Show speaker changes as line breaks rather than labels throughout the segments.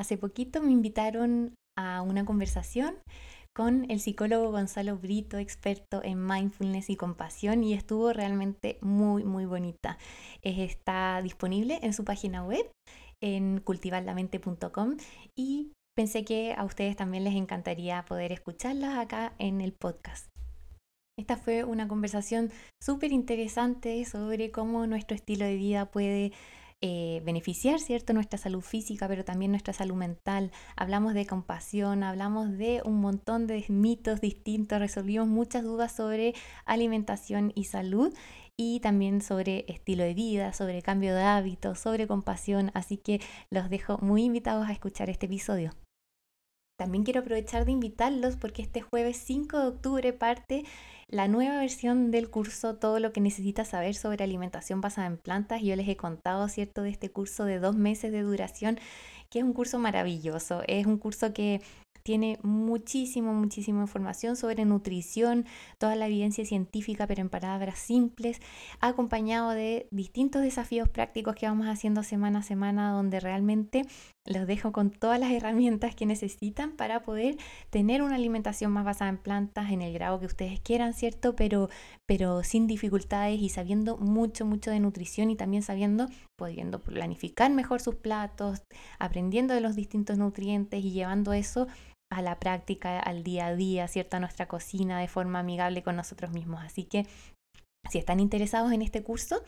Hace poquito me invitaron a una conversación con el psicólogo Gonzalo Brito, experto en mindfulness y compasión, y estuvo realmente muy, muy bonita. Está disponible en su página web, en cultivarlamente.com, y pensé que a ustedes también les encantaría poder escucharlas acá en el podcast. Esta fue una conversación súper interesante sobre cómo nuestro estilo de vida puede eh, beneficiar, ¿cierto? Nuestra salud física, pero también nuestra salud mental. Hablamos de compasión, hablamos de un montón de mitos distintos, resolvimos muchas dudas sobre alimentación y salud y también sobre estilo de vida, sobre cambio de hábitos, sobre compasión, así que los dejo muy invitados a escuchar este episodio. También quiero aprovechar de invitarlos porque este jueves 5 de octubre parte la nueva versión del curso Todo lo que necesitas saber sobre alimentación basada en plantas. Yo les he contado, ¿cierto?, de este curso de dos meses de duración, que es un curso maravilloso. Es un curso que tiene muchísimo, muchísima información sobre nutrición, toda la evidencia científica, pero en palabras simples, acompañado de distintos desafíos prácticos que vamos haciendo semana a semana, donde realmente los dejo con todas las herramientas que necesitan para poder tener una alimentación más basada en plantas en el grado que ustedes quieran, ¿cierto? Pero, pero sin dificultades y sabiendo mucho, mucho de nutrición y también sabiendo, pudiendo planificar mejor sus platos, aprendiendo de los distintos nutrientes y llevando eso a la práctica, al día a día, ¿cierto? A nuestra cocina de forma amigable con nosotros mismos. Así que si están interesados en este curso,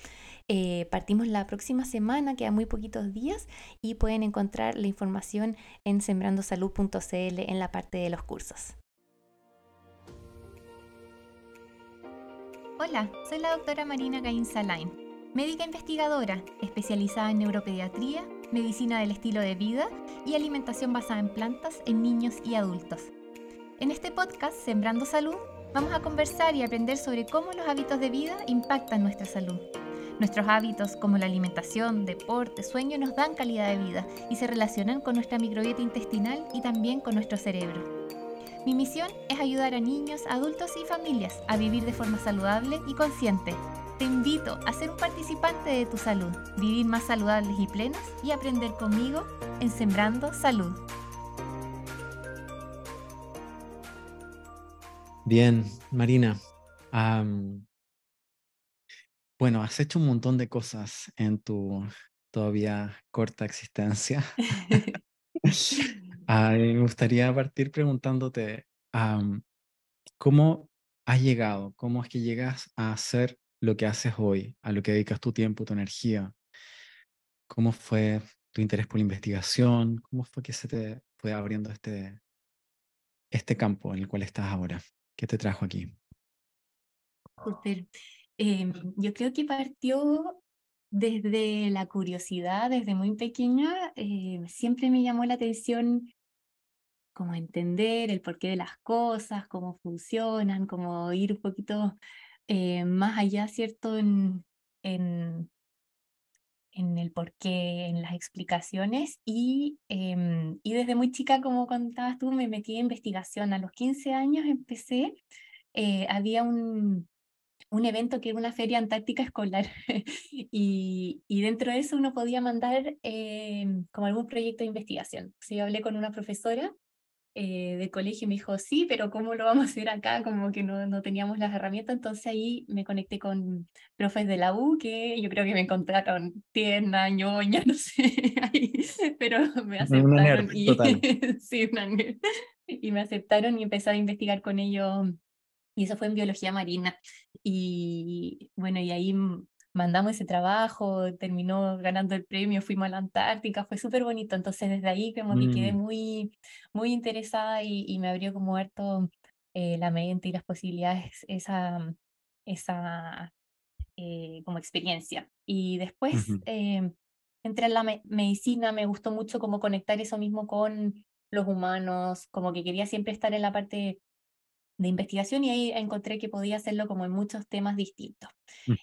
eh, partimos la próxima semana, quedan muy poquitos días y pueden encontrar la información en sembrandosalud.cl en la parte de los cursos. Hola, soy la doctora Marina Gain Salain, médica investigadora especializada en neuropediatría, medicina del estilo de vida y alimentación basada en plantas en niños y adultos. En este podcast, Sembrando Salud, Vamos a conversar y aprender sobre cómo los hábitos de vida impactan nuestra salud. Nuestros hábitos como la alimentación, deporte, sueño nos dan calidad de vida y se relacionan con nuestra microbiota intestinal y también con nuestro cerebro. Mi misión es ayudar a niños, adultos y familias a vivir de forma saludable y consciente. Te invito a ser un participante de tu salud, vivir más saludables y plenos y aprender conmigo en Sembrando Salud.
Bien, Marina. bueno, has hecho un montón de cosas en tu todavía corta existencia. me gustaría partir preguntándote, ¿cómo has llegado? ¿Cómo es que llegas a hacer lo que haces hoy, a lo que dedicas tu tiempo, tu energía? ¿Cómo fue tu interés por la investigación? ¿Cómo fue que se te fue abriendo este, este campo en el cual estás ahora? ¿Qué te trajo aquí?
Em, yo creo que partió desde la curiosidad, desde muy pequeña. Eh, siempre me llamó la atención como entender el porqué de las cosas, cómo funcionan, como ir un poquito eh, más allá, ¿cierto? En, en, en el porqué, en las explicaciones y, em, y desde muy chica, como contabas tú, me metí en investigación. A los 15 años empecé, eh, había un, un evento que era una feria antártica escolar y, y, dentro de eso uno podía mandar em, como algún proyecto de investigación. Si yo hablé con una profesora eh, de colegio y me dijo, sí, pero ¿cómo lo vamos a hacer acá? Como que no, no teníamos las herramientas, entonces ahí me conecté con profes de la U que yo creo que me encontraron tierna, ñoña, no sé, pero me aceptaron y, sí, y me aceptaron y empecé a investigar con ellos y eso fue en biología marina. Y bueno, y ahí mandamos ese trabajo, terminó ganando el premio, fuimos a la Antártica, fue súper bonito. Entonces desde ahí como que quedé mm. muy, muy interesada y, me abrió como harto eh, la mente y las posibilidades, esa, esa eh, como experiencia. Y después em, entré en la medicina, me gustó mucho como conectar eso mismo con los humanos, como que quería siempre estar en la parte de investigación y ahí encontré que podía hacerlo como en muchos temas distintos.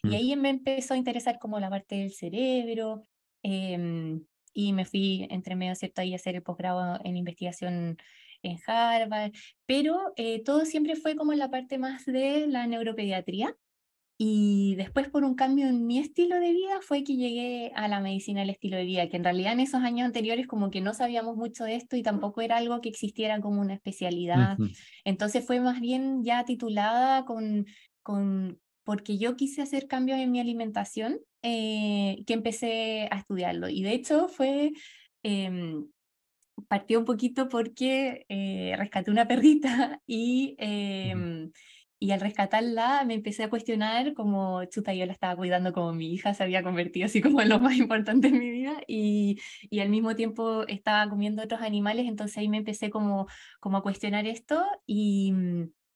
Y ahí me empezó a interesar como la parte del cerebro em, y me fui entre medio, ¿cierto? Ahí a hacer el posgrado en investigación en Harvard, pero eh, todo siempre fue como en la parte más de la neuropediatría. Y después por un cambio en mi estilo de vida fue que llegué a la medicina del estilo de vida, que en realidad en esos años anteriores como que no sabíamos mucho de esto y tampoco era algo que existiera como una especialidad.
Ujú,
Entonces fue más bien ya titulada con, con porque yo quise hacer cambios en mi alimentación, eh, que empecé a estudiarlo. Y de hecho fue... em, partió un poquito porque eh, rescaté una perrita y, em, y al rescatarla me empecé a cuestionar como, chuta, yo la estaba cuidando como mi hija, se había convertido así como en lo más importante en mi vida y, y al mismo tiempo estaba comiendo otros animales, entonces ahí me empecé como, como a cuestionar esto y,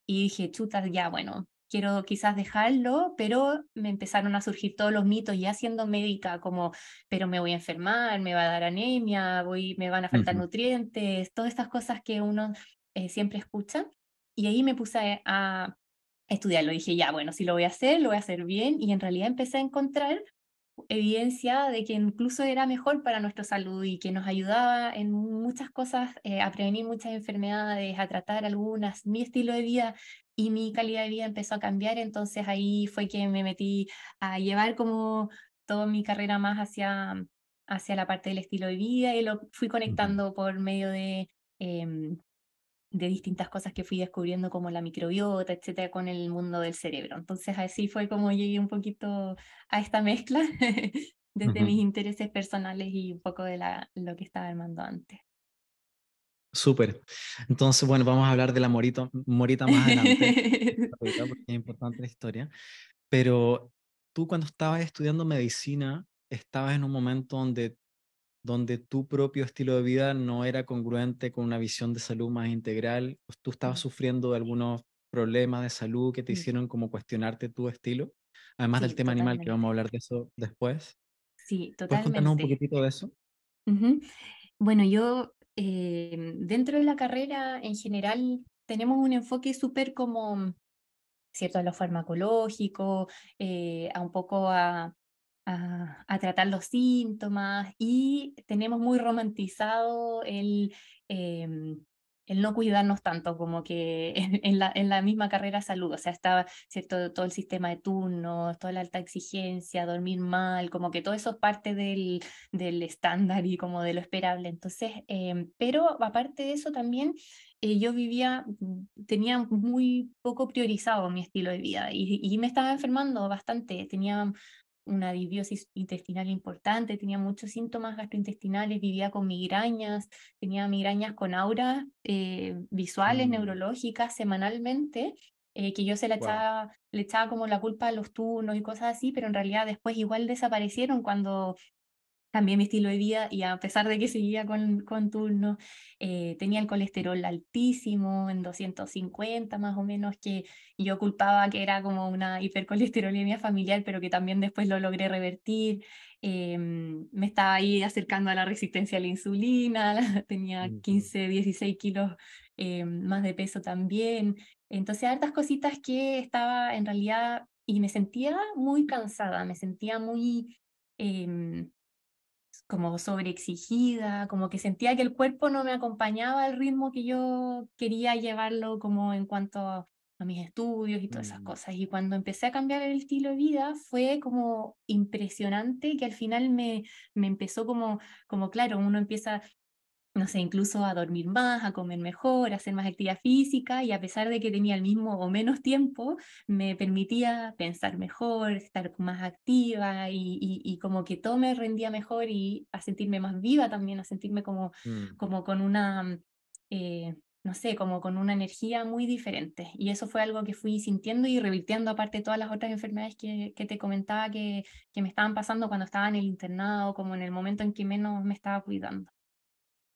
y dije, chuta, ya, bueno. Quiero quizás dejarlo, pero me empezaron a surgir todos los mitos ya siendo médica, como pero me voy a enfermar, me va a dar anemia, voy, me van a faltar
ujú,
nutrientes, todas estas cosas que uno eh, siempre escucha. Y ahí me puse a estudiarlo. Dije, ya, bueno, si lo voy a hacer, lo voy a hacer bien. Y en realidad empecé a encontrar evidencia de que incluso era mejor para nuestra salud y que nos ayudaba en muchas cosas, eh, a prevenir muchas enfermedades, a tratar algunas. Mi estilo de vida y mi calidad de vida empezó a cambiar, entonces ahí fue que me metí a llevar como toda mi carrera más hacia, hacia la parte del estilo de vida y lo fui conectando por medio de... em, de distintas cosas que fui descubriendo como la microbiota, etcétera, con el mundo del cerebro. Entonces así fue como llegué un poquito a esta mezcla desde mis
Ujú.
intereses personales y un poco de la, lo que estaba armando antes.
Súper. Entonces, bueno, vamos a hablar de la Morita, Morita más adelante, porque es importante la historia. Pero tú cuando estabas estudiando medicina, estabas en un momento donde, donde tu propio estilo de vida no era congruente con una visión de salud más integral. Pues, ¿Tú estabas sufriendo de algunos problemas de salud que te
mm,
hicieron como cuestionarte tu estilo? Además del tema animal, que vamos
totalmente.
a hablar de eso después.
Sí,
¿Puedes contarnos un
totalmente.
poquitito de eso?
Bueno, yo eh, dentro de la carrera en general tenemos un enfoque súper como ¿cierto? A lo farmacológico, eh, a un poco a, a, tratar los síntomas y tenemos muy romantizado el, em, el no cuidarnos tanto como que en, la, en la misma carrera salud, o sea, estaba, ¿cierto? Todo el sistema de turnos, toda la alta exigencia, dormir mal, como que todo eso es parte del, del estándar y como de lo esperable. Entonces, em, pero aparte de eso también eh, yo vivía, mm, tenía muy poco priorizado mi estilo de vida y, y me estaba enfermando bastante. Tenía una disbiosis intestinal importante, tenía muchos síntomas gastrointestinales, vivía con migrañas, tenía migrañas con auras eh, visuales, neurológicas semanalmente, eh, que yo se la
Wow.
echaba, le echaba como la culpa a los turnos y cosas así, pero en realidad después igual desaparecieron cuando Cambié mi estilo de vida y a pesar de que seguía con, con turno, eh, tenía el colesterol altísimo, en 250 más o menos, que yo culpaba que era como una hipercolesterolemia familiar, pero que también después lo logré revertir. Em, me estaba ahí acercando a la resistencia a la insulina, tenía
Ujú.
15 16 kilos em, más de peso también. Entonces, hartas cositas que estaba en realidad y me sentía muy cansada, me sentía muy... como sobreexigida, como que sentía que el cuerpo no me acompañaba al ritmo que yo quería llevarlo como en cuanto a, a mis estudios y todas esas
Mm,
cosas. Y cuando empecé a cambiar el estilo de vida fue como impresionante que al final me, me empezó como, como, claro, uno empieza no sé, incluso a dormir más, a comer mejor, a hacer más actividad física y a pesar de que tenía el mismo o menos tiempo, me permitía pensar mejor, estar más activa y, y- y como que todo me rendía mejor y a sentirme más viva también, a sentirme como,
mm.
como con una, eh, no sé, como con una energía muy diferente. Y eso fue algo que fui sintiendo y revirtiendo aparte de todas las otras enfermedades que, que te comentaba que, que me estaban pasando cuando estaba en el internado, como en el momento en que menos me estaba cuidando.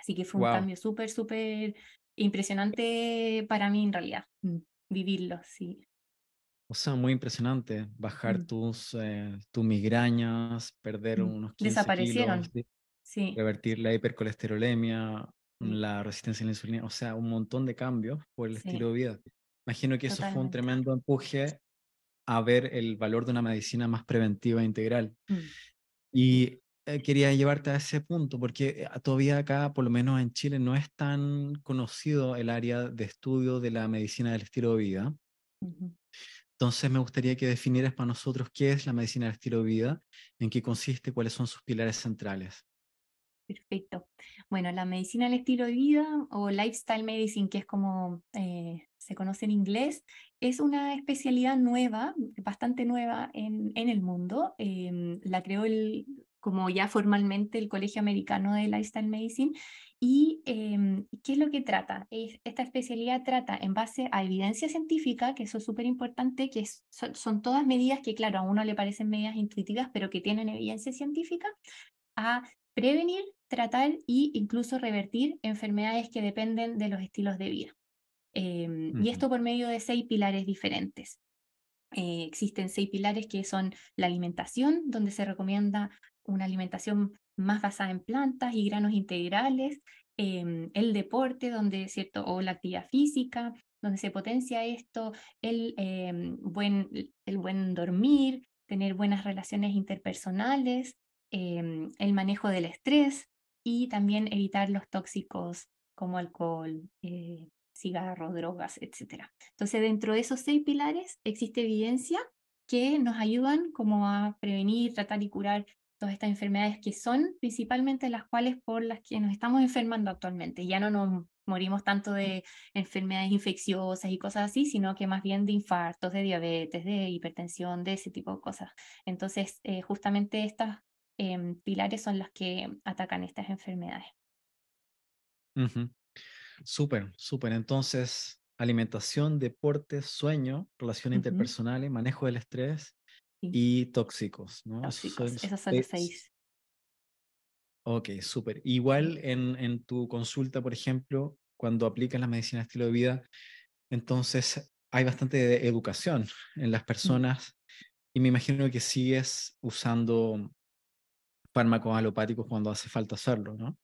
Así que fue un
Wow.
cambio súper, súper impresionante para mí en realidad, mm, vivirlo, sí.
O sea, muy impresionante. Bajar
Mm,
tus, eh, tus migrañas, perder
mm.
unos 15 kilos,
Desaparecieron,
de-
sí,
revertir la hipercolesterolemia,
sí,
la resistencia a la insulina, o sea, un montón de cambios por el estilo
sí,
de vida. Imagino que eso fue un
totalmente.
tremendo empuje a ver el valor de una medicina más preventiva e integral.
Mm,
Y eh, quería llevarte a ese punto, porque eh, todavía acá, por lo menos en Chile, no es tan conocido el área de estudio de la medicina del estilo de vida. Entonces me gustaría que definieras para nosotros qué es la medicina del estilo de vida, en qué consiste, cuáles son sus pilares centrales.
Perfecto. Bueno, la medicina del estilo de vida o lifestyle medicine, que es como eh, se conoce en inglés, es una especialidad nueva, bastante nueva en, en el mundo. Em, la creó el, como ya formalmente el Colegio Americano de Lifestyle Medicine. ¿Y em, qué es lo que trata? Es, esta especialidad trata en base a evidencia científica, que eso es súper importante, que son, son, todas medidas que, claro, a uno le parecen medidas intuitivas, pero que tienen evidencia científica, a prevenir, tratar e incluso revertir enfermedades que dependen de los estilos de vida. Eh, uh -huh. Y esto por medio de seis pilares diferentes. Eh, existen seis pilares que son la alimentación, donde se recomienda una alimentación más basada en plantas y granos integrales, eh, el deporte, donde, ¿cierto? o la actividad física, donde se potencia esto, el, eh, buen, el buen dormir, tener buenas relaciones interpersonales, eh, el manejo del estrés y también evitar los tóxicos como alcohol, eh, cigarro, drogas, etc. Entonces, dentro de esos seis pilares existe evidencia que nos ayudan como a prevenir, tratar y curar todas estas enfermedades que son principalmente las cuales por las que nos estamos enfermando actualmente. Ya no nos morimos tanto de enfermedades infecciosas y cosas así, sino que más bien de infartos, de diabetes, de hipertensión, de ese tipo de cosas. Entonces, eh, justamente estas eh, pilares son los que atacan estas enfermedades.
Uh. Súper, súper. Entonces, alimentación, deporte, sueño, relaciones uh -huh. interpersonales, manejo del estrés sí. y tóxicos, ¿no?
Tóxicos, esos son, seis.
Ok, súper. Igual en, en, tu consulta, por ejemplo, cuando aplicas la medicina estilo de vida, entonces hay bastante educación en las personas y me imagino que sigues usando fármacos alopáticos cuando hace falta hacerlo, ¿no?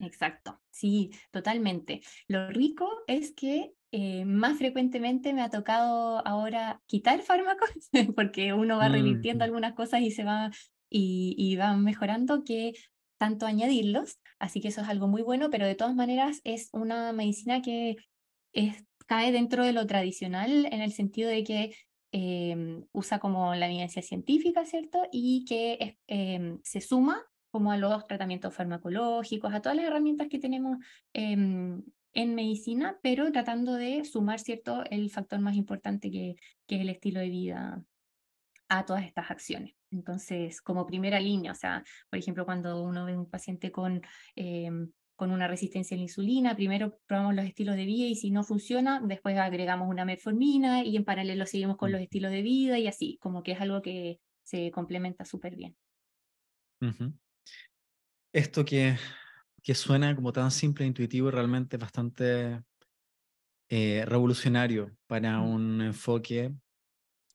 Exacto, sí, totalmente. Lo rico es que eh, más frecuentemente me ha tocado ahora quitar fármacos, porque uno va revirtiendo mm. algunas cosas y se va y, y va mejorando, que tanto añadirlos, así que eso es algo muy bueno, pero de todas maneras es una medicina que es, cae dentro de lo tradicional en el sentido de que eh, usa como la evidencia científica, ¿cierto? Y que eh, se suma como a los tratamientos farmacológicos, a todas las herramientas que tenemos eh, en medicina, pero tratando de sumar, ¿cierto?, el factor más importante que, que es el estilo de vida a todas estas acciones. Entonces, como primera línea, o sea, por ejemplo, cuando uno ve un paciente con, eh, con una resistencia a la insulina, primero probamos los estilos de vida y si no funciona, después agregamos una metformina y en paralelo seguimos con los estilos de vida y así, como que es algo que se complementa súper bien.
Uh -huh. Esto que, que suena como tan simple e intuitivo, realmente bastante eh, revolucionario para un enfoque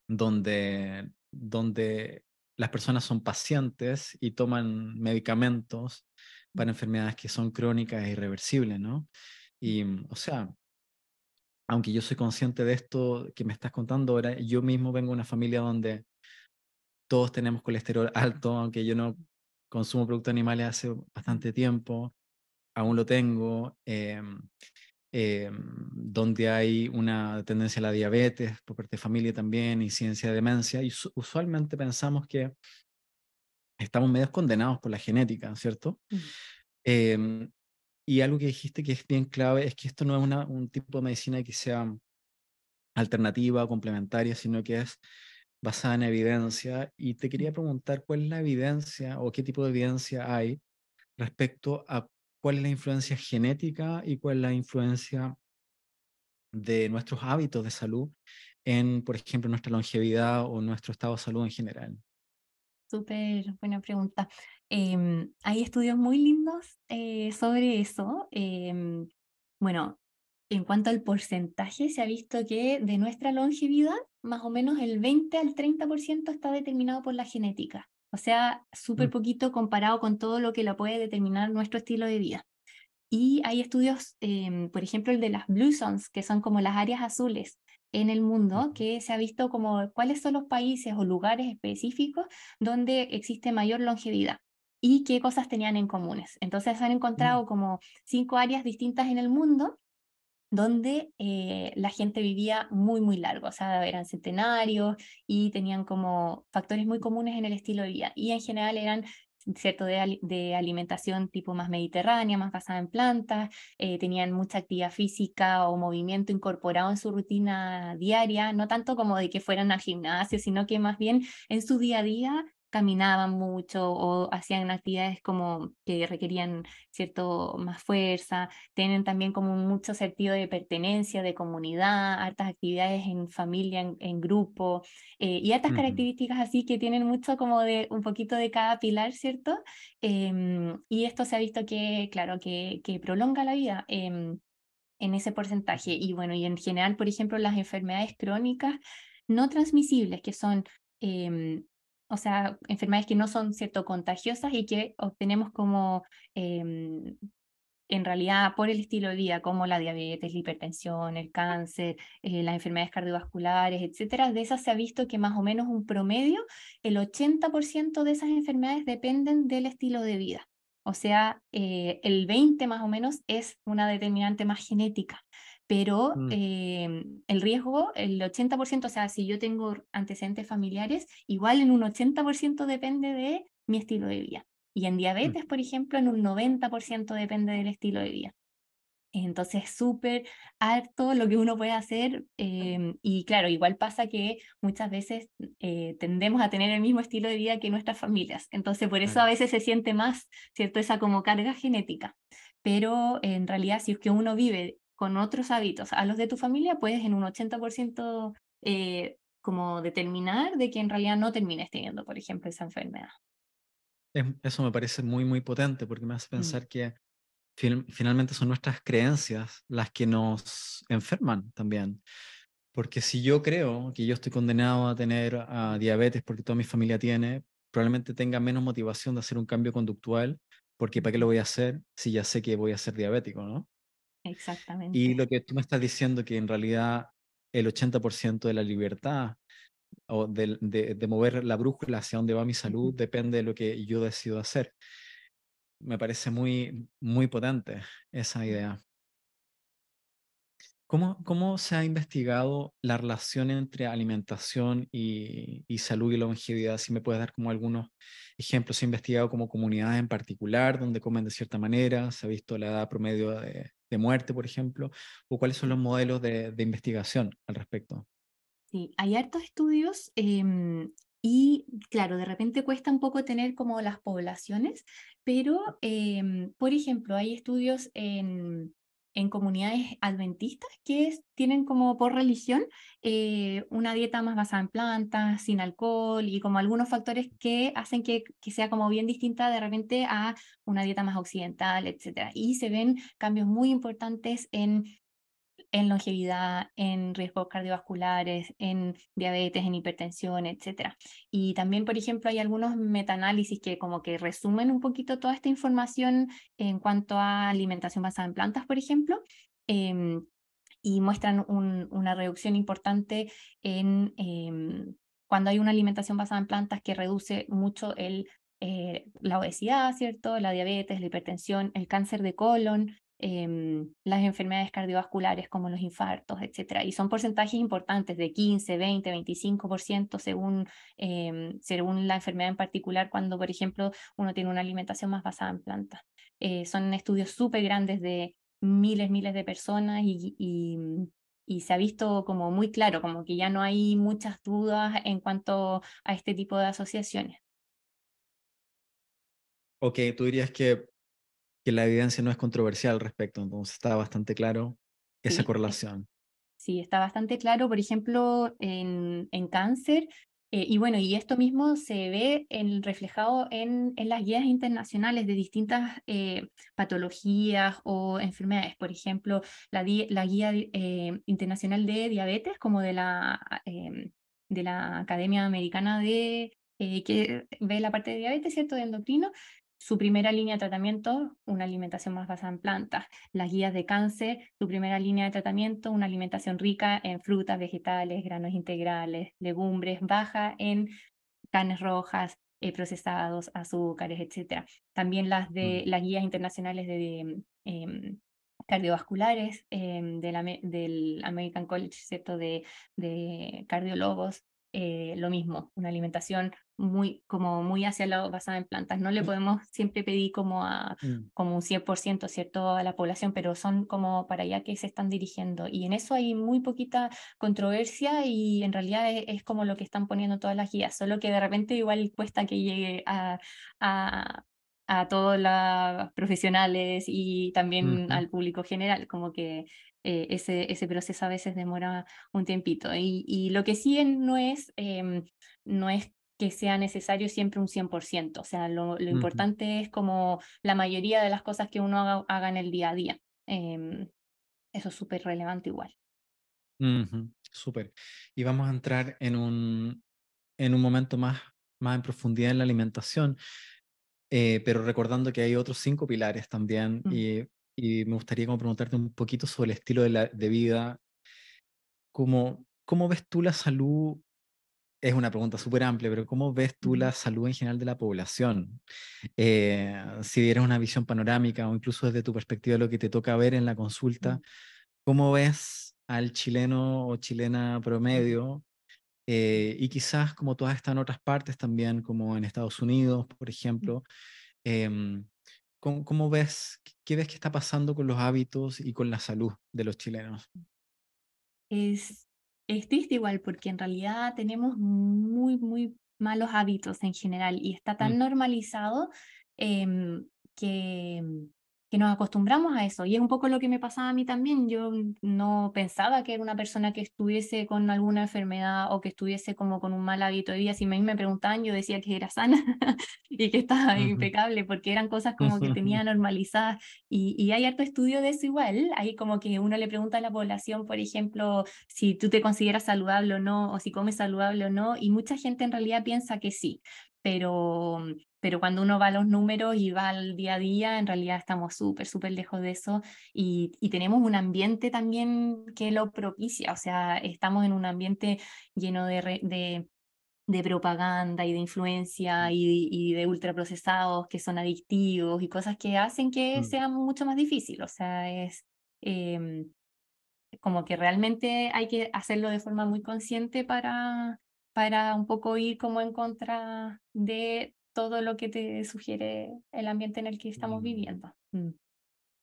donde, donde las personas son pacientes y toman medicamentos para enfermedades que son crónicas e irreversibles, ¿no? Y, o sea, aunque yo soy consciente de esto que me estás contando ahora, yo mismo vengo de una familia donde todos tenemos colesterol alto, aunque yo no consumo productos animales hace bastante tiempo, aún lo tengo, eh, eh, donde hay una tendencia a la diabetes por parte de familia también, incidencia de demencia, y usualmente pensamos que estamos medio condenados por la genética, ¿cierto? Eh, y algo que dijiste que es bien clave es que esto no es una, un tipo de medicina que sea alternativa, complementaria, sino que es basada en evidencia. Y te quería preguntar cuál es la evidencia o qué tipo de evidencia hay respecto a cuál es la influencia genética y cuál es la influencia de nuestros hábitos de salud en, por ejemplo, nuestra longevidad o nuestro estado de salud en general.
Súper buena pregunta. Eh, hay estudios muy lindos eh, sobre eso. Eh, bueno, en cuanto al porcentaje, se ha visto que de nuestra longevidad, más o menos el 20 al 30% está determinado por la genética. O sea, súper poquito comparado con todo lo que la puede determinar nuestro estilo de vida. Y hay estudios, eh, por ejemplo, el de las Blue Zones, que son como las áreas azules en el mundo, que se ha visto como cuáles son los países o lugares específicos donde existe mayor longevidad y qué cosas tenían en comunes. Entonces se han encontrado como cinco áreas distintas en el mundo donde eh, la gente vivía muy, muy largo, o sea, eran centenarios y tenían como factores muy comunes en el estilo de vida. Y en general eran cierto de, alimentación tipo más mediterránea, más basada en plantas, eh, tenían mucha actividad física o movimiento incorporado en su rutina diaria, no tanto como de que fueran al gimnasio, sino que más bien en su día a día caminaban mucho o hacían actividades como que requerían cierto más fuerza, tienen también como mucho sentido de pertenencia, de comunidad, hartas actividades en familia, en, grupo, eh, y hartas características así que tienen mucho como de un poquito de cada pilar, ¿cierto? Em, y esto se ha visto que, claro, que, que prolonga la vida. Em, en ese porcentaje. Y bueno, y en general, por ejemplo, las enfermedades crónicas no transmisibles, que son eh, o sea, enfermedades que no son cierto contagiosas y que obtenemos como em, en realidad por el estilo de vida, como la diabetes, la hipertensión, el cáncer, eh, las enfermedades cardiovasculares, etcétera, de esas se ha visto que más o menos un promedio, el 80% de esas enfermedades dependen del estilo de vida. O sea, eh, el 20 más o menos es una determinante más genética pero mm. em, el riesgo, el 80%, o sea, si yo tengo antecedentes familiares, igual en un 80% depende de mi estilo de vida. Y en mm. diabetes, por ejemplo, en un 90% depende del estilo de vida. Entonces es súper harto lo que uno puede hacer em, y claro, igual pasa que muchas veces eh, tendemos a tener el mismo estilo de vida que nuestras familias. Entonces por eso a veces se siente más, ¿cierto? Esa como carga genética. Pero en realidad si es que uno vive con otros hábitos a los de tu familia, puedes en un 80% eh, como determinar de que en realidad no termines teniendo, por ejemplo, esa enfermedad.
Eso me parece muy, muy potente porque me hace mm. pensar que finalmente son nuestras creencias las que nos enferman también. Porque si yo creo que yo estoy condenado a tener a diabetes porque toda mi familia tiene, probablemente tenga menos motivación de hacer un cambio conductual, porque ¿para qué lo voy a hacer si ya sé que voy a ser diabético, ¿no?
Exactamente.
Y lo que tú me estás diciendo, que en realidad el 80% de la libertad o de, de, mover la brújula hacia dónde va mi salud depende de lo que yo decido hacer. Me parece muy, muy potente esa idea. ¿Cómo, ¿Cómo se ha investigado la relación entre alimentación y, y, salud y longevidad? Si me puedes dar como algunos ejemplos. ¿Se ha investigado como comunidades en particular donde comen de cierta manera? ¿Se ha visto la edad promedio de, de muerte, por ejemplo? ¿O cuáles son los modelos de, investigación al respecto?
Sí, hay hartos estudios em, y claro, de repente cuesta un poco tener como las poblaciones, pero em, por ejemplo, hay estudios en en comunidades adventistas que tienen como por religión eh, una dieta más basada en plantas, sin alcohol y como algunos factores que hacen que, que, sea como bien distinta de repente a una dieta más occidental, etc. Y se ven cambios muy importantes en en longevidad, en riesgos cardiovasculares, en diabetes, en hipertensión, etc. Y también, por ejemplo, hay algunos metaanálisis que como que resumen un poquito toda esta información en cuanto a alimentación basada en plantas, por ejemplo. Em, y muestran una reducción importante en em, cuando hay una alimentación basada en plantas que reduce mucho eh, la obesidad, ¿cierto? La diabetes, la hipertensión, el cáncer de colon, Em, las enfermedades cardiovasculares como los infartos, etc. Y son porcentajes importantes de 15, 20, 25% según, eh, según la enfermedad en particular, cuando, por ejemplo, uno tiene una alimentación más basada en plantas. Eh, son estudios súper grandes de miles, miles de personas y, y, y se ha visto como muy claro, como que ya no hay muchas dudas en cuanto a este tipo de asociaciones.
Ok, tú dirías que que la evidencia no es controversial al respecto, entonces está bastante claro esa correlación.
Sí, está bastante claro, por ejemplo, en, en cáncer, eh, y bueno, y esto mismo se ve en, reflejado en, en, las guías internacionales de distintas eh, patologías o enfermedades. Por ejemplo, la, la guía eh, internacional de diabetes, como de la, em, de la Academia Americana de que ve la parte de diabetes, ¿cierto? De endocrino, su primera línea de tratamiento, una alimentación más basada en plantas. Las guías de cáncer, su primera línea de tratamiento, una alimentación rica en frutas, vegetales, granos integrales, legumbres, baja en carnes rojas, eh, procesados, azúcares, etc. También las de mm. las guías internacionales de, em, cardiovasculares em, del, American College, ¿cierto? De, de cardiólogos, eh, lo mismo, una alimentación muy, como muy hacia lado basada en plantas. No le
Mm.
podemos siempre pedir como, a,
Mm,
como un 100%, ¿cierto? A la población, pero son como para allá que se están dirigiendo. Y en eso hay muy poquita controversia y en realidad es, es como lo que están poniendo todas las guías, solo que de repente igual cuesta que llegue a, a, a todos los profesionales y también al público general, como que eh, ese, ese proceso a veces demora un tiempito. Y, y lo que sí en- no es, em, no es que sea necesario siempre un 100%, o sea, lo, lo importante es como la mayoría de las cosas que uno haga, haga en el día a día. Em, eso es súper relevante igual.
ujú, Súper. Y vamos a entrar en un, en un momento más, más en profundidad en la alimentación, eh, pero recordando que hay otros cinco pilares también
Mm,
y me gustaría como preguntarte un poquito sobre el estilo de, la, de vida. ¿Cómo, ¿Cómo ves tú la salud? Es una pregunta súper amplia, pero ¿cómo ves tú la salud en general de la población? Eh, si dieras una visión panorámica o incluso desde tu perspectiva lo que te toca ver en la consulta, ¿cómo ves al chileno o chilena promedio? Eh, y quizás como todas están en otras partes también, como en Estados Unidos, por ejemplo, em, ¿cómo, cómo ves, qué ves que está pasando con los hábitos y con la salud de los chilenos?
Es, es triste igual porque en realidad tenemos muy, muy malos hábitos en general y está
Mm,
tan normalizado em, que, que nos acostumbramos a eso. Y es un poco lo que me pasaba a mí también. Yo no pensaba que era una persona que estuviese con alguna enfermedad o que estuviese como con un mal hábito de vida. Si a mí me preguntaban, yo decía que era sana y que estaba
ujú,
impecable porque eran cosas como que tenía normalizadas y, y hay harto estudio de eso igual, hay como que uno le pregunta a la población, por ejemplo, si tú te consideras saludable o no, o si comes saludable o no, y mucha gente en realidad piensa que sí, pero, pero cuando uno va a los números y va al día a día, en realidad estamos súper, súper lejos de eso y, y tenemos un ambiente también que lo propicia, o sea, estamos en un ambiente lleno de, re- de de propaganda y de influencia y, y de ultraprocesados que son adictivos y cosas que hacen que
mm,
sea mucho más difícil. O sea, es em, como que realmente hay que hacerlo de forma muy consciente para, para un poco ir como en contra de todo lo que te sugiere el ambiente en el que estamos
mm.
viviendo. Mm,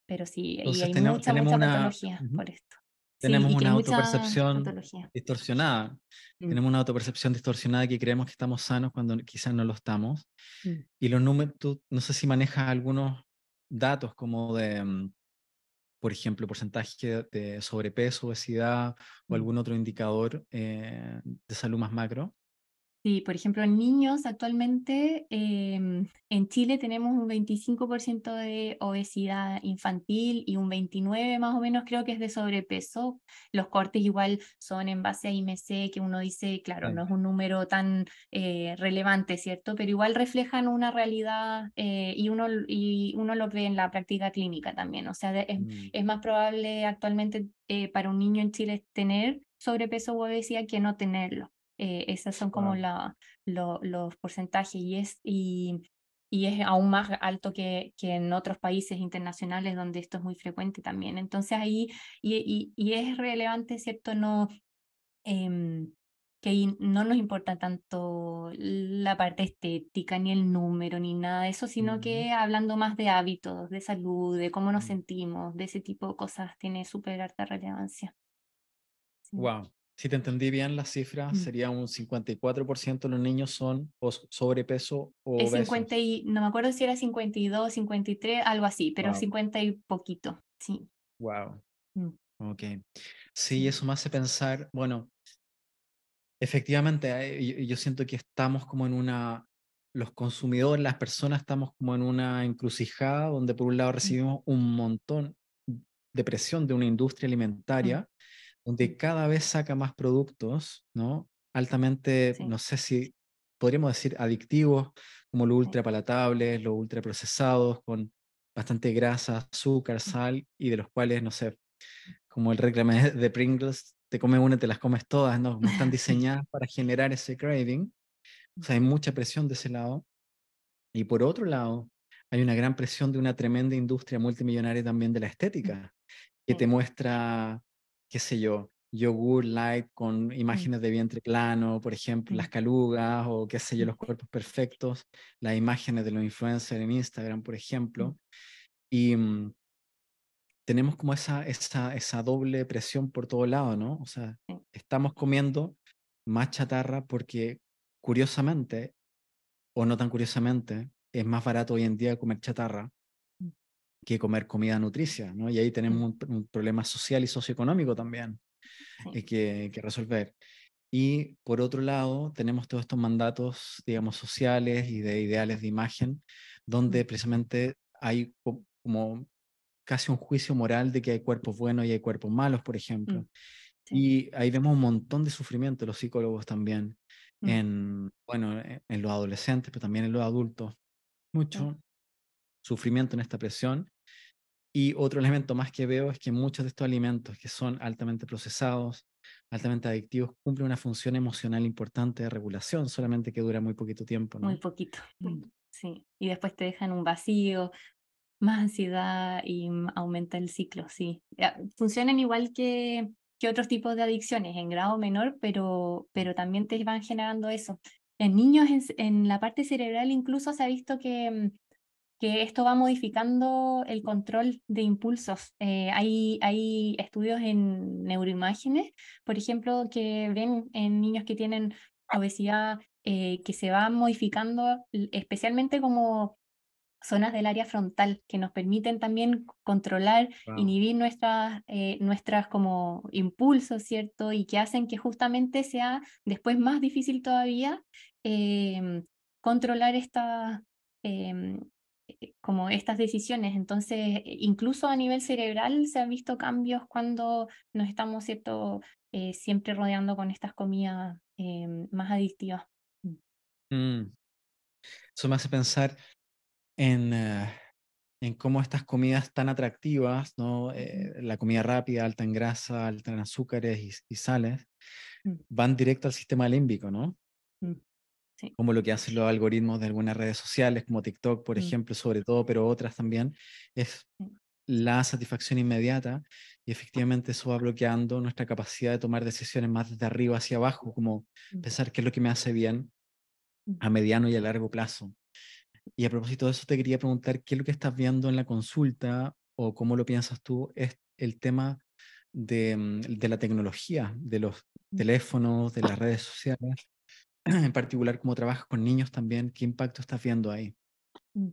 Pero sí, y
Entonces
hay
tenemos,
mucha,
tenemos
mucha
una,
patología
ujú,
por esto. Sí,
tenemos
y que
una autopercepción distorsionada.
Mm,
Tenemos una autopercepción distorsionada que creemos que estamos sanos cuando quizás no lo estamos.
mm,
Y los números, tú no sé si manejas algunos datos como de, mm, por ejemplo, porcentaje de sobrepeso, obesidad o
mm.
algún otro indicador eh, de salud más macro.
Sí, por ejemplo, en niños actualmente em, en Chile tenemos un 25% de obesidad infantil y un 29% más o menos creo que es de sobrepeso. Los cortes igual son en base a IMC, que uno dice, claro, no es un número tan eh, relevante, ¿cierto? Pero igual reflejan una realidad eh, y, uno, y uno lo ve en la práctica clínica también. O sea, de- es,
Mm,
es más probable actualmente eh, para un niño en Chile tener sobrepeso o obesidad que no tenerlo. Eh, esas son como
wow.
la, lo- los porcentajes y es, y, y es aún más alto que, que en otros países internacionales donde esto es muy frecuente también. Entonces ahí, y, y, y es relevante, ¿cierto? No, em, que ahí no nos importa tanto la parte estética, ni el número, ni nada de eso, sino que hablando más de hábitos, de salud, de cómo nos sentimos, de ese tipo de cosas, tiene súper alta relevancia. Sí.
Wow. Si te entendí bien, las cifras
Mm.
sería un 54% de los niños son o sobrepeso o
Es 50
obesos.
y, no me acuerdo si era 52, 53, algo así, pero
Wow.
50 y poquito, sí.
Wow.
Mm,
Ok. Sí, eso me hace pensar, bueno, efectivamente, eh, yo, yo siento que estamos como en una, los consumidores, las personas estamos como en una encrucijada donde por un lado recibimos un montón de presión de una industria
mm,
alimentaria donde cada vez saca más productos, ¿no? Altamente,
sí,
no sé si podríamos decir adictivos, como los ultrapalatables, los ultraprocesados, con bastante grasa, azúcar, sal, y de los cuales, no sé, como el reclame de Pringles, te comes una y te las comes todas, ¿no? No están diseñadas para generar ese craving, o sea, hay mucha presión de ese lado. Y por otro lado, hay una gran presión de una tremenda industria multimillonaria también de la estética, que te muestra, qué sé yo, yogur light con
mm,
imágenes de vientre plano, por ejemplo, las
mm,
calugas o qué sé yo,
mm,
los cuerpos perfectos, las imágenes de los influencers en Instagram, por ejemplo. Y mm, tenemos como esa, esa, esa doble presión por todo lado, ¿no? O sea, estamos comiendo más chatarra porque curiosamente, o no tan curiosamente, es más barato hoy en día comer chatarra que comer comida nutricia, ¿no? Y ahí tenemos un, un problema social y socioeconómico también eh, que, que resolver. Y por otro lado, tenemos todos estos mandatos, digamos, sociales y de ideales de imagen, donde precisamente hay co- como casi un juicio moral de que hay cuerpos buenos y hay cuerpos malos, por
mm,
ejemplo.
sí,
Y ahí vemos un montón de sufrimiento, los psicólogos también,
mm,
en, bueno, en, en los adolescentes, pero también en los adultos. Mucho sufrimiento en esta presión. Y otro elemento más que veo es que muchos de estos alimentos que son altamente procesados, altamente adictivos, cumplen una función emocional importante de regulación, solamente que dura muy poquito tiempo,
muy
¿no?
poquito, mm, sí. Y después te dejan un vacío, más ansiedad y mm, aumenta el ciclo, sí. Funcionan igual que, que otros tipos de adicciones en grado menor, pero, pero también te van generando eso. En niños, en, en la parte cerebral incluso se ha visto que, mm, que esto va modificando el control de impulsos. Eh, hay, hay estudios en neuroimágenes, por ejemplo, que ven en niños que tienen obesidad, eh, que se va modificando especialmente como zonas del área frontal que nos permiten también controlar,
Wow.
inhibir nuestras, eh, nuestras como impulsos, ¿cierto? Y que hacen que justamente sea después más difícil todavía em, controlar esta, em, eh, como estas decisiones. Entonces, eh, incluso a nivel cerebral se han visto cambios cuando nos estamos, ¿cierto? Eh, siempre rodeando con estas comidas em, más adictivas. Mm,
Mm, Eso me hace pensar en, eh, en cómo estas comidas tan atractivas, ¿no? Eh, la comida rápida, alta en grasa, alta en azúcares y, y sales,
mm,
van directo al sistema límbico, ¿no?
mm, Sí.
como lo que hacen los algoritmos de algunas redes sociales, como TikTok, por
mm,
ejemplo, sobre todo, pero otras también, es la satisfacción inmediata y efectivamente eso va bloqueando nuestra capacidad de tomar decisiones más desde arriba hacia abajo, como
Mm,
pensar qué es lo que me hace bien
mm,
a mediano y a largo plazo. Y a propósito de eso, te quería preguntar qué es lo que estás viendo en la consulta o cómo lo piensas tú, es el tema de, de la tecnología, de los teléfonos, de las redes sociales, en particular cómo trabajas con niños también, ¿qué impacto estás viendo ahí?
mm.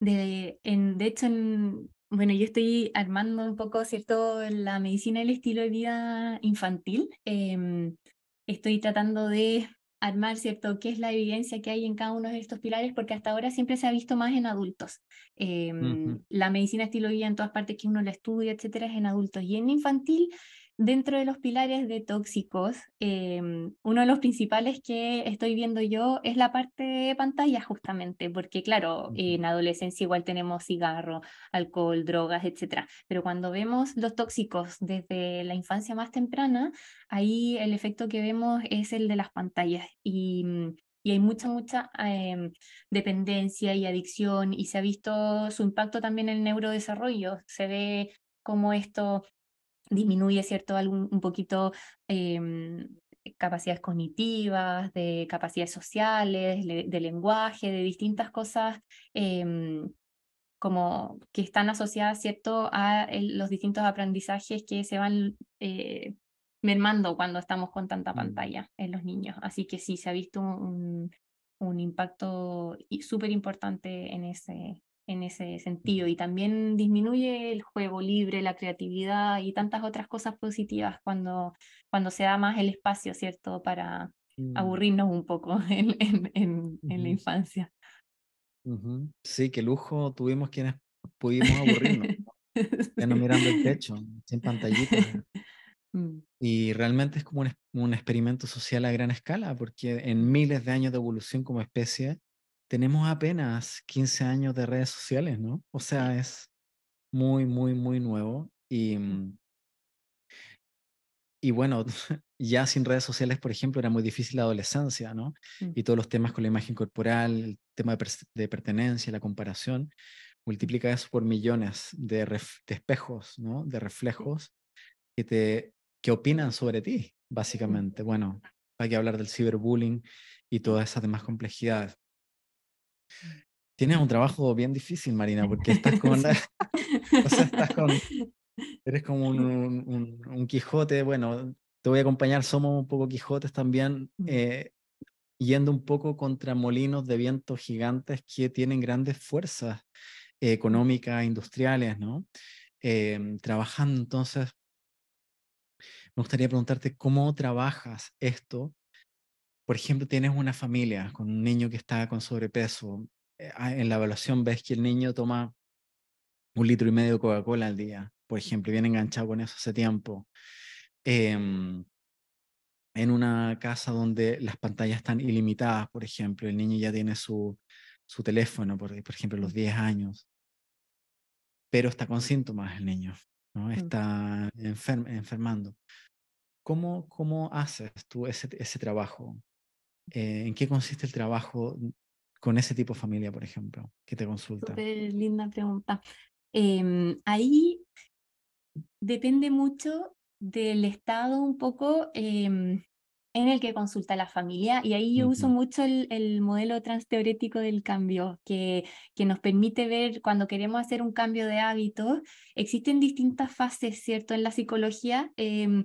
De, en, de hecho, en, bueno, yo estoy armando un poco, ¿cierto?, la medicina y el estilo de vida infantil. Em, estoy tratando de armar, ¿cierto?, qué es la evidencia que hay en cada uno de estos pilares, porque hasta ahora siempre se ha visto más en adultos.
Ujú,
Em, la medicina estilo de vida en todas partes que uno la estudia, etcétera, es en adultos. Y en infantil Dentro de los pilares de tóxicos, em, uno de los principales que estoy viendo yo es la parte de pantalla justamente, porque claro, en adolescencia igual tenemos cigarro, alcohol, drogas, etcétera, pero cuando vemos los tóxicos desde la infancia más temprana, ahí el efecto que vemos es el de las pantallas. Y, mm, y hay mucha, mucha em, dependencia y adicción y se ha visto su impacto también en el neurodesarrollo, se ve como esto disminuye, ¿cierto?, algún, un poquito em, capacidades cognitivas, de capacidades sociales, le- de lenguaje, de distintas cosas em, como que están asociadas, ¿cierto?, a el- los distintos aprendizajes que se van eh, mermando cuando estamos con tanta
mm,
pantalla en los niños. Así que sí, se ha visto un, un impacto súper importante en ese, en ese sentido. Y también disminuye el juego libre, la creatividad y tantas otras cosas positivas cuando, cuando se da más el espacio, ¿cierto?, para
mm,
aburrirnos un poco en, en, en, en la infancia.
Sí, qué lujo tuvimos quienes pudimos aburrirnos, ya no mirando el techo, sin pantallitas.
Mm,
Y realmente es como un, experimento social a gran escala, porque en miles de años de evolución como especie, tenemos apenas 15 años de redes sociales, ¿no? O sea, es muy, muy, muy nuevo. Y,
mm,
y bueno, ya sin redes sociales, por ejemplo, era muy difícil la adolescencia, ¿no?
Mm.
Y todos los temas con la imagen corporal, el tema de, de pertenencia, la comparación, multiplica eso por millones de, de espejos, ¿no? De reflejos que te que opinan sobre ti, básicamente. Bueno, hay que hablar del ciberbullying y todas esas demás complejidades. Tienes un trabajo bien difícil, Marina, porque estás con, o sea, estás con, eres como un, un, Quijote, bueno, te voy a acompañar, somos un poco Quijotes también, mm. eh, yendo un poco contra molinos de viento gigantes que tienen grandes fuerzas mm. económicas, industriales, ¿no? Em, trabajando entonces, me gustaría preguntarte cómo trabajas esto. Por ejemplo, tienes una familia con un niño que está con sobrepeso, eh, ah, en la evaluación ves que el niño toma un litro y medio de Coca-Cola al día, por ejemplo, viene enganchado con eso hace tiempo. Em, en una casa donde las pantallas están ilimitadas, por ejemplo, el niño ya tiene su, su teléfono, por, por ejemplo, los 10 años, pero está con síntomas el niño, ¿no? Mm. está enfermando. ¿Cómo, ¿Cómo haces tú ese, ese trabajo? Eh, ¿En qué consiste el trabajo con ese tipo de familia, por ejemplo, que te consulta?
Súper linda pregunta. Em, ahí depende mucho del estado un poco em, en el que consulta la familia y ahí yo uso mucho el, el, modelo transteorético del cambio que, que nos permite ver cuando queremos hacer un cambio de hábitos, existen distintas fases, ¿cierto? En la psicología em,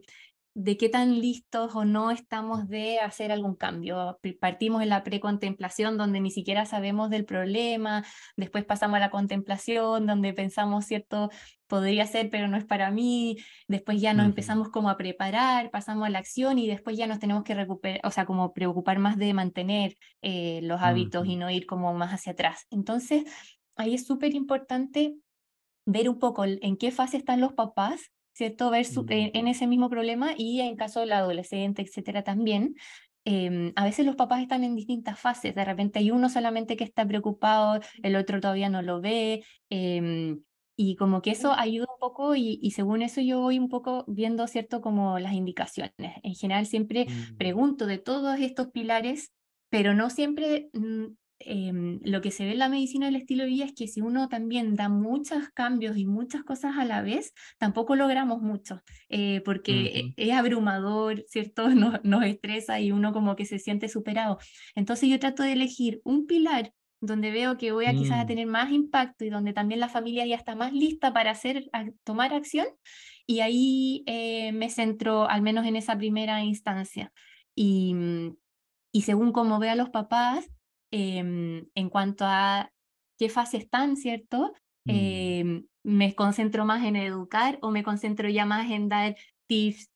de qué tan listos o no estamos de hacer algún cambio. Partimos en la precontemplación donde ni siquiera sabemos del problema, después pasamos a la contemplación donde pensamos, cierto, podría ser, pero no es para mí, después ya nos empezamos como a preparar, pasamos a la acción y después ya nos tenemos que recuperar, o sea, como preocupar más de mantener eh, los hábitos y no ir como más hacia atrás. Entonces, ahí es súper importante ver un poco en qué fase están los papás ¿cierto? Ver eh, en ese mismo problema y en caso del adolescente, etcétera, también. Em, a veces los papás están en distintas fases, de repente hay uno solamente que está preocupado, el otro todavía no lo ve, em, y como que eso ayuda un poco y, y, según eso yo voy un poco viendo, ¿cierto? Como las indicaciones. En general siempre mm. pregunto de todos estos pilares, pero no siempre mm, Em, lo que se ve en la medicina del estilo de vida es que si uno también da muchos cambios y muchas cosas a la vez, tampoco logramos mucho, eh, porque es abrumador, ¿cierto? Nos, nos estresa y uno como que se siente superado. Entonces yo trato de elegir un pilar donde veo que voy a quizás a mm. tener más impacto y donde también la familia ya está más lista para hacer, tomar acción, y ahí eh, me centro al menos en esa primera instancia. Y, y según como veo a los papás, Em, en cuanto a qué fase están, ¿cierto? Mm. Em, me concentro más en educar o me concentro ya más en dar tips,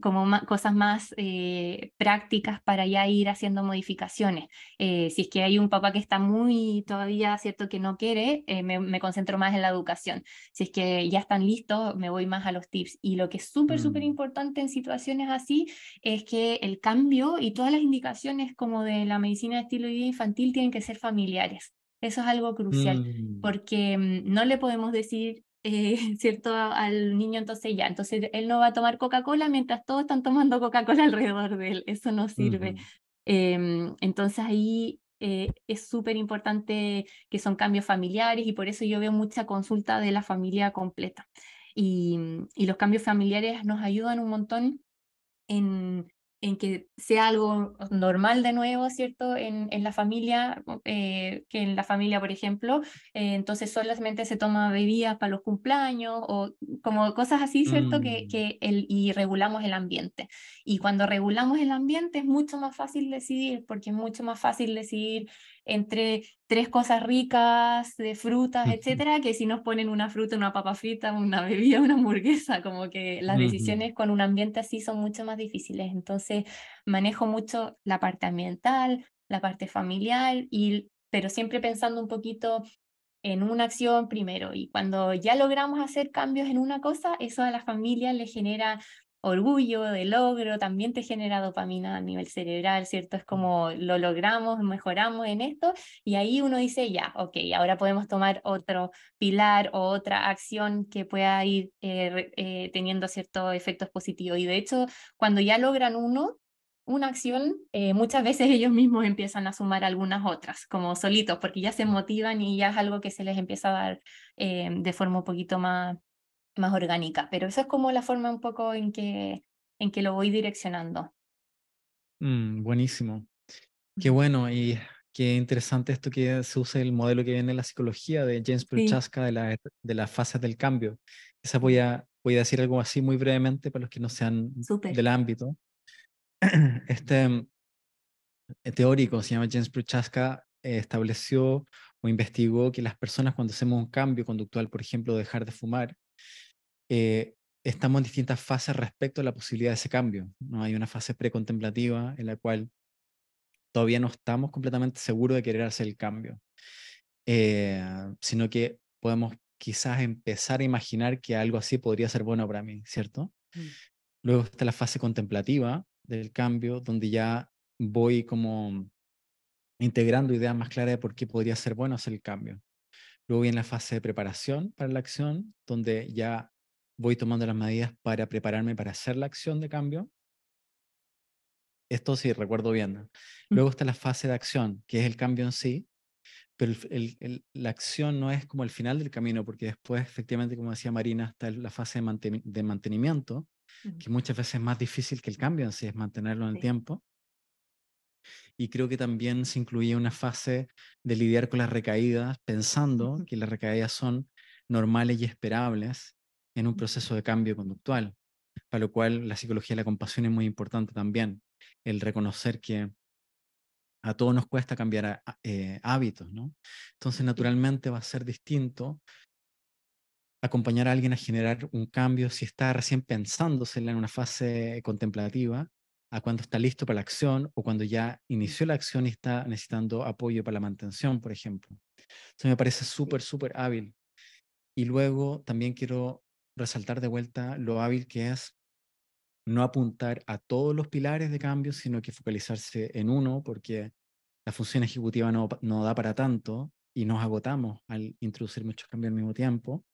como cosas más eh, prácticas para ya ir haciendo modificaciones. Eh, si es que hay un papá que está muy todavía, ¿cierto? Que no quiere, eh, me, concentro más en la educación. Si es que ya están listos, me voy más a los tips. Y lo que es súper, súper mm. importante en situaciones así es que el cambio y todas las indicaciones como de la medicina de estilo de vida infantil tienen que ser familiares. Eso es algo crucial, mm. porque mm, no le podemos decir eh, ¿cierto? Al niño, entonces ya, entonces él no va a tomar Coca-Cola mientras todos están tomando Coca-Cola alrededor de él, eso no sirve. Em, entonces ahí eh, es súper importante que son cambios familiares y por eso yo veo mucha consulta de la familia completa. Y, y los cambios familiares nos ayudan un montón en, en que sea algo normal de nuevo, ¿cierto? En, en la familia, eh, que en la familia, por ejemplo, eh, entonces solamente se toma bebidas para los cumpleaños o como cosas así, ¿cierto? Que, mm. que el, y regulamos el ambiente. Y cuando regulamos el ambiente es mucho más fácil decidir, porque es mucho más fácil decidir entre tres cosas ricas de frutas, etcétera, que si nos ponen una fruta, una papa frita, una bebida, una hamburguesa, como que las decisiones con un ambiente así son mucho más difíciles. Entonces, manejo mucho la parte ambiental, la parte familiar, y, pero siempre pensando un poquito en una acción primero. Y cuando ya logramos hacer cambios en una cosa, eso a la familia le genera orgullo, de logro, también te genera dopamina a nivel cerebral, ¿cierto? Es como lo logramos, mejoramos en esto y ahí uno dice, ya, ok, ahora podemos tomar otro pilar o otra acción que pueda ir eh, eh, teniendo ciertos efectos positivos. Y de hecho, cuando ya logran uno, una acción, eh, muchas veces ellos mismos empiezan a sumar algunas otras, como solitos, porque ya se motivan y ya es algo que se les empieza a dar de forma un poquito más más orgánica, pero esa es como la forma un poco en que, en que lo voy direccionando.
Mm, buenísimo. Qué bueno y qué interesante esto que se use el modelo que viene en la psicología de James Prochaska de, la, de las fases del cambio. Esa voy a, voy a decir algo así muy brevemente para los que no sean del ámbito. Este mm, teórico se llama James Prochaska estableció o investigó que las personas cuando hacemos un cambio conductual, por ejemplo, dejar de fumar, eh, estamos en distintas fases respecto a la posibilidad de ese cambio. ¿no? Hay una fase precontemplativa en la cual todavía no estamos completamente seguros de querer hacer el cambio, eh, sino que podemos quizás empezar a imaginar que algo así podría ser bueno para mí, ¿cierto? Mm. Luego está la fase contemplativa del cambio, donde ya voy como integrando ideas más claras de por qué podría ser bueno hacer el cambio. Luego viene la fase de preparación para la acción, donde ya voy tomando las medidas para prepararme para hacer la acción de cambio. Esto sí, recuerdo bien. Mm. Luego está la fase de acción, que es el cambio en sí, pero la acción no es como el final del camino, porque después, efectivamente, como decía Marina, está la fase de, mantenimiento, que muchas veces es más difícil que el cambio en sí, es mantenerlo en el tiempo. Y creo que también se incluía una fase de lidiar con las recaídas, pensando que las recaídas son normales y esperables, en un proceso de cambio conductual, para lo cual la psicología de la compasión es muy importante también, el reconocer que a todos nos cuesta cambiar eh, hábitos, ¿no? Entonces, naturalmente va a ser distinto acompañar a alguien a generar un cambio si está recién pensándosela en una fase contemplativa, a cuando está listo para la acción o cuando ya inició la acción y está necesitando apoyo para la mantención, por ejemplo. Entonces me parece súper, súper hábil. Y luego también quiero resaltar de vuelta lo hábil que es no apuntar a todos los pilares de cambio, sino que focalizarse en uno, porque la función ejecutiva no, no da para tanto y nos agotamos al introducir muchos cambios al mismo tiempo.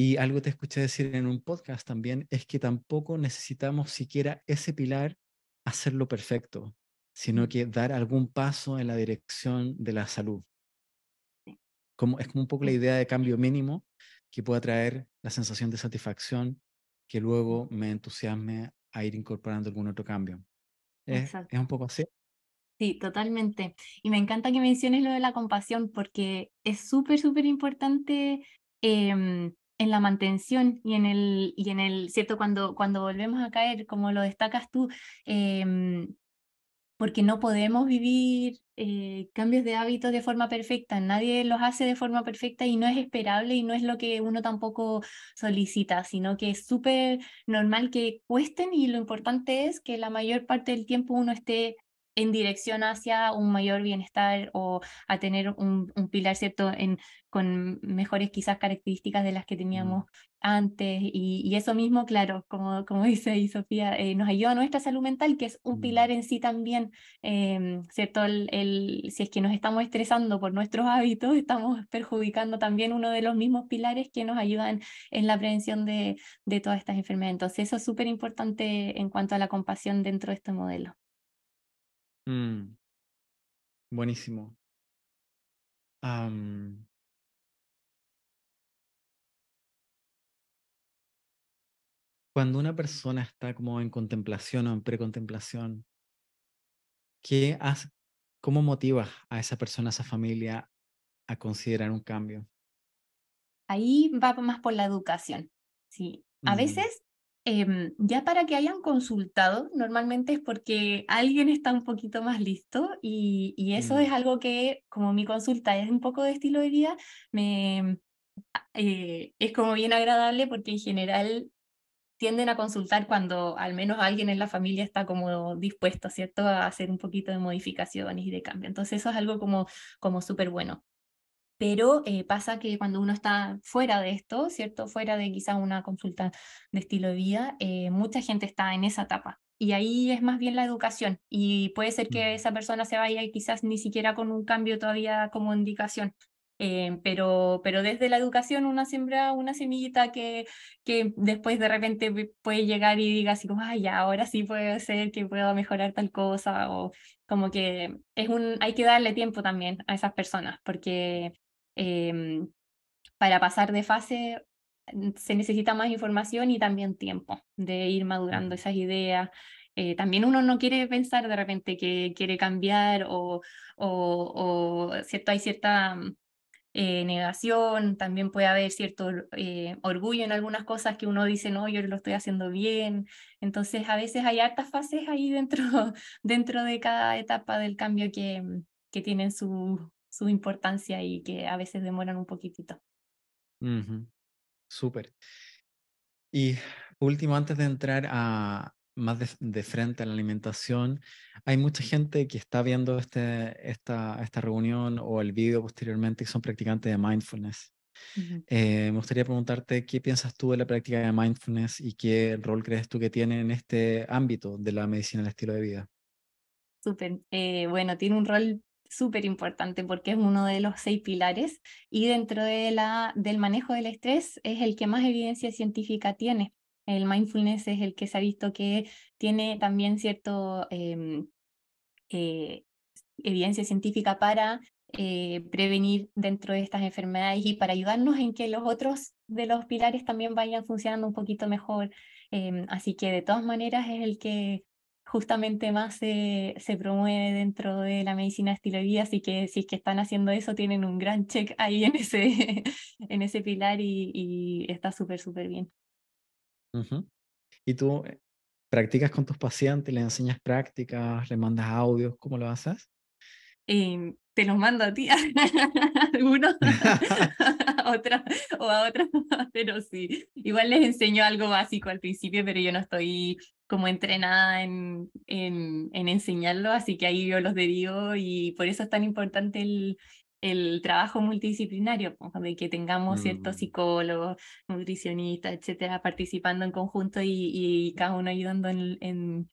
Y algo te escuché decir en un podcast también es que tampoco necesitamos siquiera ese pilar hacerlo perfecto, sino que dar algún paso en la dirección de la salud. Como, es como un poco la idea de cambio mínimo que pueda traer la sensación de satisfacción que luego me entusiasme a ir incorporando algún otro cambio. ¿Es, ¿Es, un poco así?
Sí, totalmente. Y me encanta que menciones lo de la compasión porque es súper, súper importante em, en la mantención y en el, y en el, ¿cierto? Cuando, cuando volvemos a caer, como lo destacas tú, eh, porque no podemos vivir eh, cambios de hábitos de forma perfecta, nadie los hace de forma perfecta y no es esperable y no es lo que uno tampoco solicita, sino que es súper normal que cuesten y lo importante es que la mayor parte del tiempo uno esté en dirección hacia un mayor bienestar o a tener un, un pilar, ¿cierto?, en, con mejores quizás características de las que mm. teníamos antes. Y, eso mismo, claro, como, como dice ahí Sofía, eh, nos ayuda a nuestra salud mental, que es un pilar mm. en sí también, em, ¿cierto? El, el, si es que nos estamos estresando por nuestros hábitos, estamos perjudicando también uno de los mismos pilares que nos ayudan en la prevención de, de todas estas enfermedades. Entonces, eso es súper importante en cuanto a la compasión dentro de este modelo.
Mm. Buenísimo. cuando una persona está como en contemplación o en precontemplación, ¿qué hace, ¿cómo motivas a esa persona, a esa familia a considerar un cambio?
Ahí va más por la educación. Sí. A mm. veces Em, ya para que hayan consultado, normalmente es porque alguien está un poquito más listo y, eso mm. es algo que, como mi consulta es un poco de estilo de vida, me, eh, es como bien agradable porque en general tienden a consultar cuando al menos alguien en la familia está como dispuesto, ¿cierto?, a hacer un poquito de modificaciones y de cambio. Entonces eso es algo como, como súper bueno. Pero eh, pasa que cuando uno está fuera de esto, ¿cierto? Fuera de quizás una consulta de estilo de vida, eh, mucha gente está en esa etapa. Y ahí es más bien la educación. Y puede ser que esa persona se vaya y quizás ni siquiera con un cambio todavía como indicación. Eh, pero, pero desde la educación uno siembra una semillita que, que después de repente puede llegar y diga así como, ay, ya, ahora sí puede ser que pueda mejorar tal cosa, o como que es un, hay que darle tiempo también a esas personas, porque em, para pasar de fase mm, se necesita más información y también tiempo de ir madurando esas ideas. Eh, también uno no quiere pensar de repente que quiere cambiar o, o, o cierto, hay cierta mm, eh, negación, también puede haber cierto eh, orgullo en algunas cosas que uno dice, no, yo lo estoy haciendo bien. Entonces, a veces hay hartas fases ahí dentro, dentro de cada etapa del cambio que, que tienen su, su importancia y que a veces demoran un poquitito.
Súper. Y último, antes de entrar a, más de, frente a la alimentación. Hay mucha gente que está viendo este, esta, esta reunión o el vídeo posteriormente que son practicantes de mindfulness. Eh, me gustaría preguntarte qué piensas tú de la práctica de mindfulness y qué rol crees tú que tiene en este ámbito de la medicina del estilo de vida.
Súper. Eh, bueno, tiene un rol súper importante porque es uno de los seis pilares y dentro de la, del manejo del estrés es el que más evidencia científica tiene. El mindfulness es el que se ha visto que tiene también cierto em, eh, evidencia científica para eh, prevenir dentro de estas enfermedades y para ayudarnos en que los otros de los pilares también vayan funcionando un poquito mejor. Em, así que de todas maneras es el que justamente más se, se, promueve dentro de la medicina estilo de vida, así que si es que están haciendo eso, tienen un gran check ahí en ese, en ese pilar y, y está súper, súper bien.
¿Y tú eh, practicas con tus pacientes, le enseñas prácticas, le mandas audios? ¿Cómo lo haces?
Em, te los mando a ti, a algunos, otra, o a otros, pero sí. Igual les enseño algo básico al principio, pero yo no estoy como entrenada en, en, en enseñarlo, así que ahí yo los derivo y por eso es tan importante el, el trabajo multidisciplinario, de que tengamos ciertos mm. psicólogos, nutricionistas, etcétera, participando en conjunto y, cada uno ayudando en, en,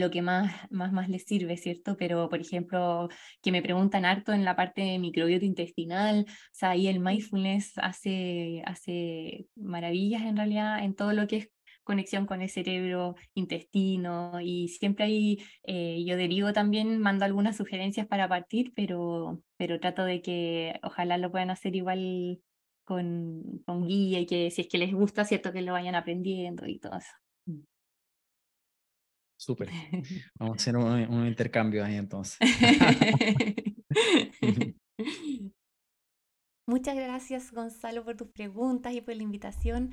lo que más, más, más les sirve, ¿cierto? Pero, por ejemplo, que me preguntan harto en la parte de microbiota intestinal, o sea, ahí el mindfulness hace, hace maravillas en realidad en todo lo que es conexión con el cerebro, intestino y siempre ahí eh, yo derivo también, mando algunas sugerencias para partir, pero, pero trato de que ojalá lo puedan hacer igual con, con guía y que si es que les gusta, cierto que lo vayan aprendiendo y todo eso. Mm.
Súper. Vamos a hacer un, un intercambio ahí entonces.
Muchas gracias Gonzalo por tus preguntas y por la invitación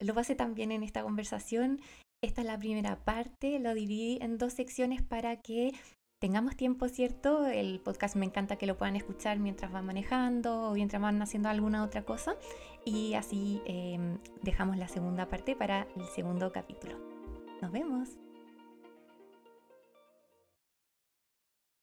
lo pasé también en esta conversación. Esta es la primera parte, lo dividí en dos secciones para que tengamos tiempo, ¿cierto? El podcast me encanta que lo puedan escuchar mientras van manejando o mientras van haciendo alguna otra cosa. Y así em, dejamos la segunda parte para el segundo capítulo. Nos vemos.